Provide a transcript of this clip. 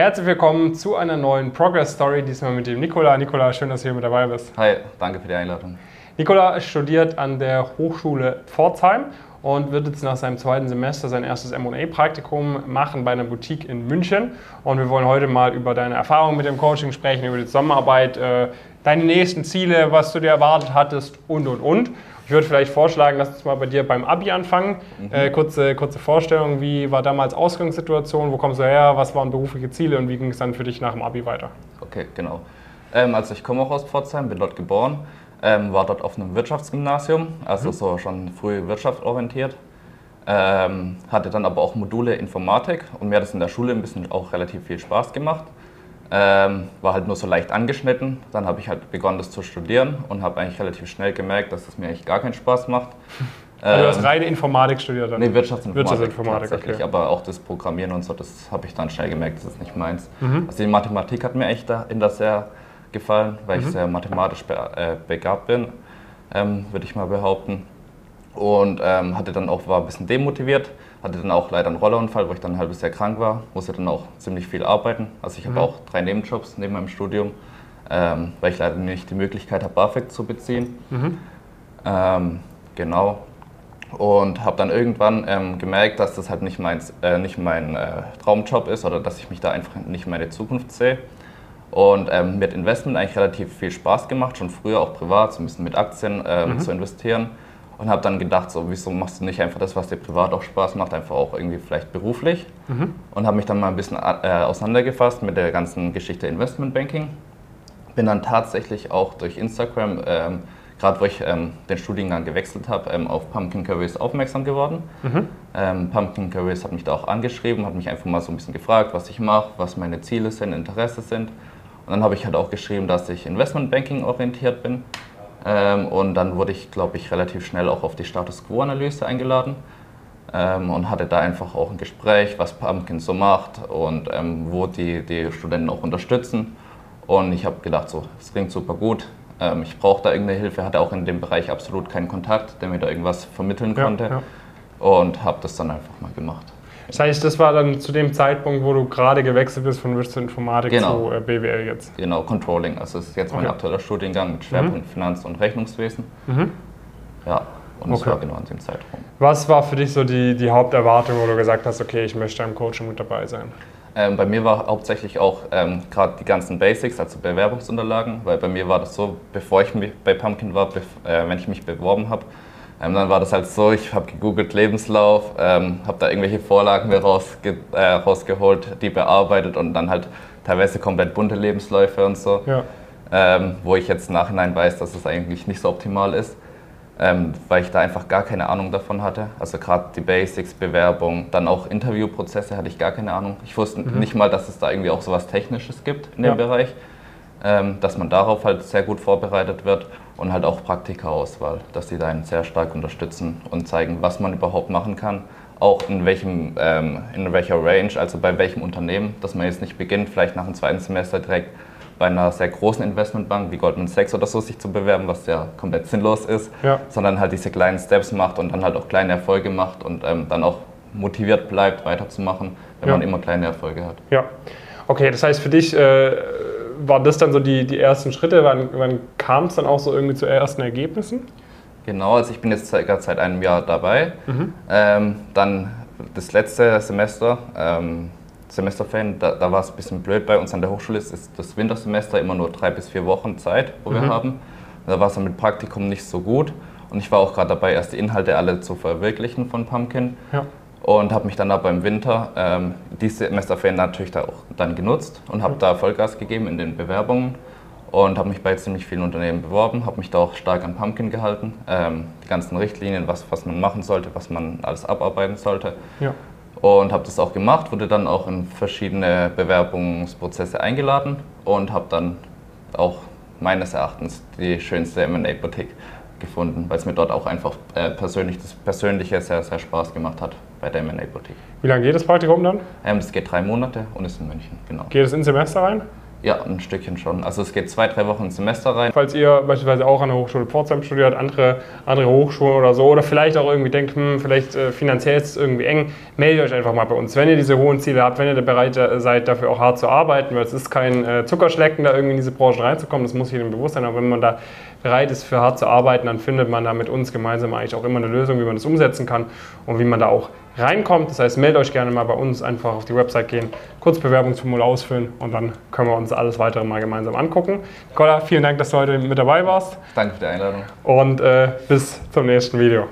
Herzlich willkommen zu einer neuen Progress Story, diesmal mit dem Nikola. Nikola, schön, dass du hier mit dabei bist. Hi, danke für die Einladung. Nikola studiert an der Hochschule Pforzheim und wird jetzt nach seinem zweiten Semester sein erstes M&A-Praktikum machen bei einer Boutique in München. Und wir wollen heute mal über deine Erfahrungen mit dem Coaching sprechen, über die Zusammenarbeit, äh, deine nächsten Ziele, was du dir erwartet hattest und, und, und. Ich würde vielleicht vorschlagen, lass uns mal bei dir beim Abi anfangen. Mhm. Äh, kurze, kurze Vorstellung, wie war damals Ausgangssituation, wo kommst du her, was waren berufliche Ziele und wie ging es dann für dich nach dem Abi weiter? Okay, genau. Ähm, also ich komme auch aus Pforzheim, bin dort geboren, ähm, war dort auf einem Wirtschaftsgymnasium, also mhm. so schon früh wirtschaftsorientiert. Ähm, hatte dann aber auch Module Informatik und mir hat es in der Schule ein bisschen auch relativ viel Spaß gemacht. Ähm, war halt nur so leicht angeschnitten. Dann habe ich halt begonnen, das zu studieren und habe eigentlich relativ schnell gemerkt, dass es das mir eigentlich gar keinen Spaß macht. Also du hast ähm, reine Informatik studiert dann? Nee, Wirtschaftsinformatik, Wirtschaftsinformatik tatsächlich. Okay. Aber auch das Programmieren und so, das habe ich dann schnell gemerkt, das ist nicht meins. Mhm. Also die Mathematik hat mir echt in das sehr gefallen, weil mhm. ich sehr mathematisch be äh, begabt bin, ähm, würde ich mal behaupten. Und ähm, hatte dann auch, war ein bisschen demotiviert, hatte dann auch leider einen Rollerunfall, wo ich dann ein halbes Jahr krank war, musste dann auch ziemlich viel arbeiten. Also ich mhm. habe auch drei Nebenjobs neben meinem Studium, ähm, weil ich leider nicht die Möglichkeit habe, BAföG zu beziehen. Mhm. Ähm, genau. Und habe dann irgendwann ähm, gemerkt, dass das halt nicht, mein, äh, nicht mein äh, Traumjob ist oder dass ich mich da einfach nicht meine Zukunft sehe. Und ähm, mir hat Investment eigentlich relativ viel Spaß gemacht, schon früher auch privat, so ein bisschen mit Aktien ähm, mhm. zu investieren und habe dann gedacht, so, wieso machst du nicht einfach das, was dir privat auch Spaß macht, einfach auch irgendwie vielleicht beruflich. Mhm. Und habe mich dann mal ein bisschen äh, auseinandergefasst mit der ganzen Geschichte Investmentbanking. Bin dann tatsächlich auch durch Instagram, ähm, gerade wo ich ähm, den Studiengang gewechselt habe, ähm, auf Pumpkin Curries aufmerksam geworden. Mhm. Ähm, Pumpkin Curries hat mich da auch angeschrieben, hat mich einfach mal so ein bisschen gefragt, was ich mache, was meine Ziele sind, Interesse sind. Und dann habe ich halt auch geschrieben, dass ich Investmentbanking orientiert bin ähm, und dann wurde ich, glaube ich, relativ schnell auch auf die Status Quo-Analyse eingeladen ähm, und hatte da einfach auch ein Gespräch, was Pumpkin so macht und ähm, wo die, die Studenten auch unterstützen. Und ich habe gedacht, so, es klingt super gut. Ähm, ich brauche da irgendeine Hilfe, hatte auch in dem Bereich absolut keinen Kontakt, der mir da irgendwas vermitteln konnte. Ja, ja. Und habe das dann einfach mal gemacht. Das heißt, das war dann zu dem Zeitpunkt, wo du gerade gewechselt bist von Wirtschaftsinformatik genau. zu äh, BWL jetzt? Genau, Controlling. Also das ist jetzt mein okay. aktueller Studiengang mit Schwerpunkt mhm. Finanz- und Rechnungswesen. Mhm. Ja, und das okay. war genau an dem Zeitraum. Was war für dich so die, die Haupterwartung, wo du gesagt hast, okay, ich möchte am Coaching mit dabei sein? Ähm, bei mir war hauptsächlich auch ähm, gerade die ganzen Basics, also Bewerbungsunterlagen, weil bei mir war das so, bevor ich bei Pumpkin war, äh, wenn ich mich beworben habe, ähm, dann war das halt so, ich habe gegoogelt Lebenslauf, ähm, habe da irgendwelche Vorlagen mir rausge äh, rausgeholt, die bearbeitet und dann halt teilweise komplett bunte Lebensläufe und so. Ja. Ähm, wo ich jetzt im Nachhinein weiß, dass es eigentlich nicht so optimal ist, ähm, weil ich da einfach gar keine Ahnung davon hatte. Also gerade die Basics, Bewerbung, dann auch Interviewprozesse hatte ich gar keine Ahnung. Ich wusste mhm. nicht mal, dass es da irgendwie auch so was Technisches gibt in dem ja. Bereich, ähm, dass man darauf halt sehr gut vorbereitet wird und halt auch Praktika-Auswahl, dass sie da einen sehr stark unterstützen und zeigen, was man überhaupt machen kann, auch in, welchem, ähm, in welcher Range, also bei welchem Unternehmen, dass man jetzt nicht beginnt, vielleicht nach dem zweiten Semester direkt bei einer sehr großen Investmentbank wie Goldman Sachs oder so sich zu bewerben, was ja komplett sinnlos ist, ja. sondern halt diese kleinen Steps macht und dann halt auch kleine Erfolge macht und ähm, dann auch motiviert bleibt, weiterzumachen, wenn ja. man immer kleine Erfolge hat. Ja, okay, das heißt für dich... Äh waren das dann so die, die ersten Schritte? Wann, wann kam es dann auch so irgendwie zu ersten Ergebnissen? Genau, also ich bin jetzt seit, seit einem Jahr dabei. Mhm. Ähm, dann das letzte Semester, ähm, Semesterferien, da, da war es ein bisschen blöd bei uns an der Hochschule. Es ist das Wintersemester immer nur drei bis vier Wochen Zeit, wo mhm. wir haben. Da war es dann mit Praktikum nicht so gut. Und ich war auch gerade dabei, erst die Inhalte alle zu verwirklichen von Pumpkin. Ja und habe mich dann aber im Winter ähm, die Semesterferien natürlich da auch dann genutzt und habe da Vollgas gegeben in den Bewerbungen und habe mich bei ziemlich vielen Unternehmen beworben, habe mich da auch stark an Pumpkin gehalten, ähm, die ganzen Richtlinien, was, was man machen sollte, was man alles abarbeiten sollte. Ja. Und habe das auch gemacht, wurde dann auch in verschiedene Bewerbungsprozesse eingeladen und habe dann auch meines Erachtens die schönste M&A-Boutique gefunden, weil es mir dort auch einfach äh, persönlich das Persönliche sehr, sehr Spaß gemacht hat bei der M&A Boutique. Wie lange geht das Praktikum dann? Ähm, das geht drei Monate und ist in München, genau. Geht es ins Semester rein? Ja, ein Stückchen schon. Also es geht zwei, drei Wochen ins Semester rein. Falls ihr beispielsweise auch an der Hochschule Pforzheim studiert, andere, andere Hochschulen oder so, oder vielleicht auch irgendwie denkt, hm, vielleicht äh, finanziell ist es irgendwie eng, meldet euch einfach mal bei uns. Wenn ihr diese hohen Ziele habt, wenn ihr bereit seid, dafür auch hart zu arbeiten, weil es ist kein äh, Zuckerschlecken, da irgendwie in diese Branche reinzukommen, das muss jedem bewusst sein, aber wenn man da bereit ist, für hart zu arbeiten, dann findet man da mit uns gemeinsam eigentlich auch immer eine Lösung, wie man das umsetzen kann und wie man da auch reinkommt. Das heißt, meldet euch gerne mal bei uns, einfach auf die Website gehen, kurz Bewerbungsformular ausfüllen und dann können wir uns alles weitere mal gemeinsam angucken. Nicola, vielen Dank, dass du heute mit dabei warst. Danke für die Einladung. Und äh, bis zum nächsten Video.